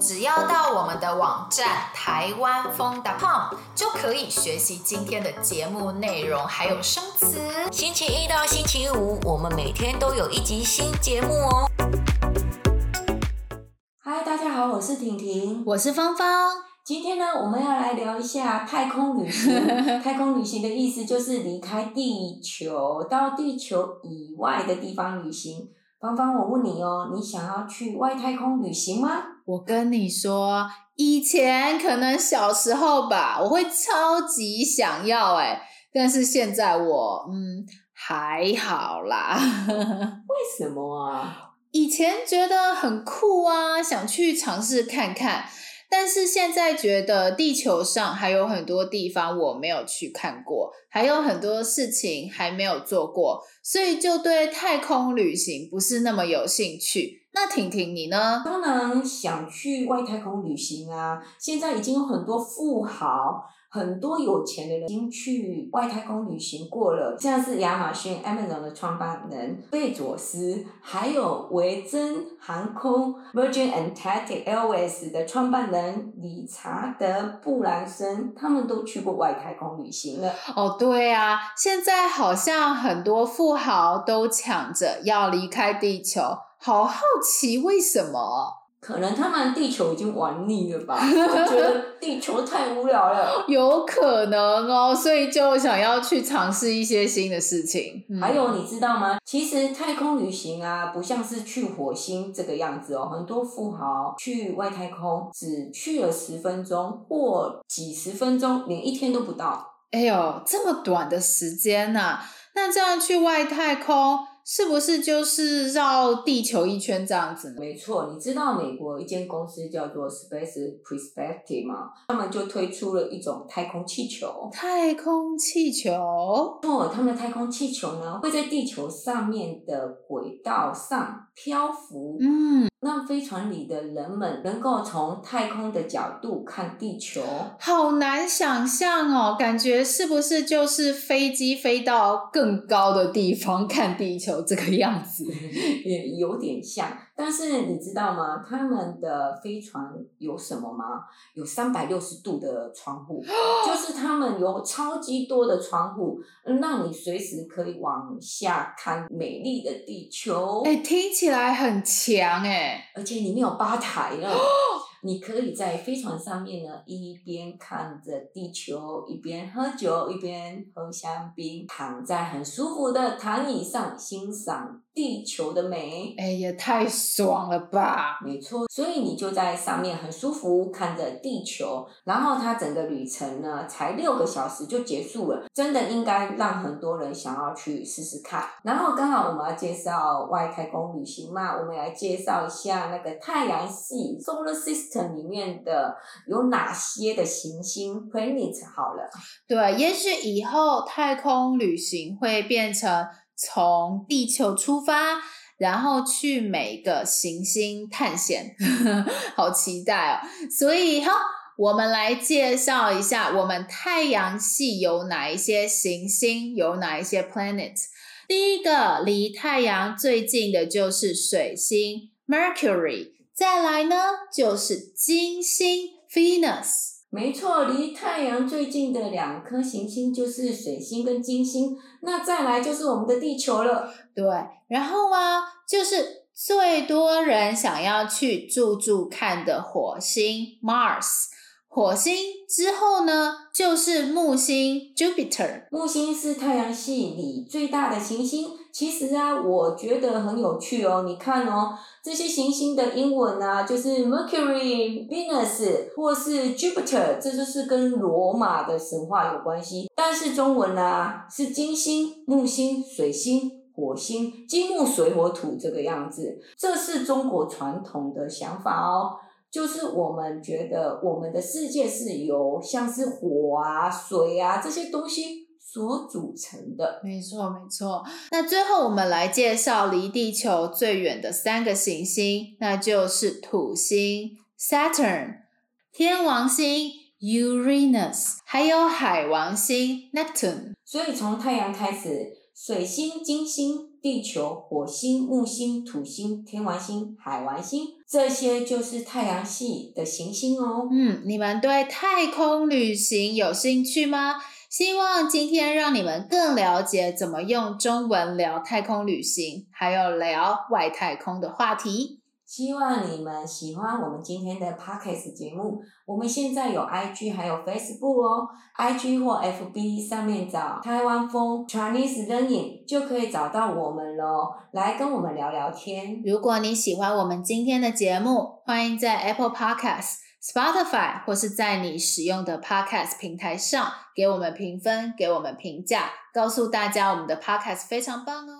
只要到我们的网站台湾风 .com 就可以学习今天的节目内容，还有生词。星期一到星期五，我们每天都有一集新节目哦。嗨，大家好，我是婷婷，我是芳芳。今天呢，我们要来聊一下太空旅行。太空旅行的意思就是离开地球，到地球以外的地方旅行。芳芳，我问你哦，你想要去外太空旅行吗？我跟你说，以前可能小时候吧，我会超级想要哎，但是现在我嗯还好啦。为什么啊？以前觉得很酷啊，想去尝试看看。但是现在觉得地球上还有很多地方我没有去看过，还有很多事情还没有做过，所以就对太空旅行不是那么有兴趣。那婷婷你呢？当然想去外太空旅行啊！现在已经有很多富豪。很多有钱的人已经去外太空旅行过了，像是亚马逊 Amazon 的创办人贝佐斯，还有维珍航空 Virgin Atlantic Airways 的创办人理查德布兰森，他们都去过外太空旅行了。哦，对啊，现在好像很多富豪都抢着要离开地球，好好奇为什么？可能他们地球已经玩腻了吧？我觉得 地球太无聊了。有可能哦，所以就想要去尝试一些新的事情。嗯。还有，你知道吗？其实太空旅行啊，不像是去火星这个样子哦。很多富豪去外太空只去了十分钟或几十分钟，连一天都不到。哎呦，这么短的时间呐！那这样去外太空，是不是就是绕地球一圈这样子呢？没错，你知道美国一间公司叫做 Space Perspective 吗？他们就推出了一种太空气球。太空气球？哦，他们的太空气球呢，会在地球上面的轨道上漂浮。嗯。让飞船里的人们能够从太空的角度看地球，好难想象哦！感觉是不是就是飞机飞到更高的地方看地球这个样子？也有点像。但是你知道吗？他们的飞船有什么吗？有三百六十度的窗户，就是他们有超级多的窗户，让你随时可以往下看美丽的地球。哎，听起来很强哎！而且里面有吧台了。你可以在飞船上面呢，一边看着地球，一边喝酒，一边喝香槟，躺在很舒服的躺椅上欣赏地球的美。哎，呀太爽了吧！没错，所以你就在上面很舒服看着地球，然后它整个旅程呢才六个小时就结束了，真的应该让很多人想要去试试看。然后刚好我们要介绍外太空旅行嘛，我们来介绍一下那个太阳系 （Solar System）。里面的有哪些的行星 planet 好了，对，也许以后太空旅行会变成从地球出发，然后去每个行星探险，好期待哦！所以哈，我们来介绍一下我们太阳系有哪一些行星，有哪一些 planet。第一个离太阳最近的就是水星 Mercury。再来呢，就是金星 Venus。没错，离太阳最近的两颗行星就是水星跟金星。那再来就是我们的地球了。对，然后啊，就是最多人想要去住住看的火星 Mars。火星之后呢，就是木星 Jupiter。木星是太阳系里最大的行星。其实啊，我觉得很有趣哦。你看哦。这些行星的英文啊，就是 Mercury、Venus 或是 Jupiter，这就是跟罗马的神话有关系。但是中文啊，是金星、木星、水星、火星，金木水火土这个样子。这是中国传统的想法哦，就是我们觉得我们的世界是由像是火啊、水啊这些东西。所组成的，没错没错。那最后我们来介绍离地球最远的三个行星，那就是土星 Saturn、天王星 Uranus，还有海王星 Neptune。所以从太阳开始，水星、金星、地球、火星、木星、土星、天王星、海王星。这些就是太阳系的行星哦。嗯，你们对太空旅行有兴趣吗？希望今天让你们更了解怎么用中文聊太空旅行，还有聊外太空的话题。希望你们喜欢我们今天的 Podcast 节目。我们现在有 IG 还有 Facebook 哦，IG 或 FB 上面找台湾风 Chinese Learning 就可以找到我们喽，来跟我们聊聊天。如果你喜欢我们今天的节目，欢迎在 Apple Podcast、Spotify 或是在你使用的 Podcast 平台上给我们评分，给我们评价，告诉大家我们的 Podcast 非常棒哦。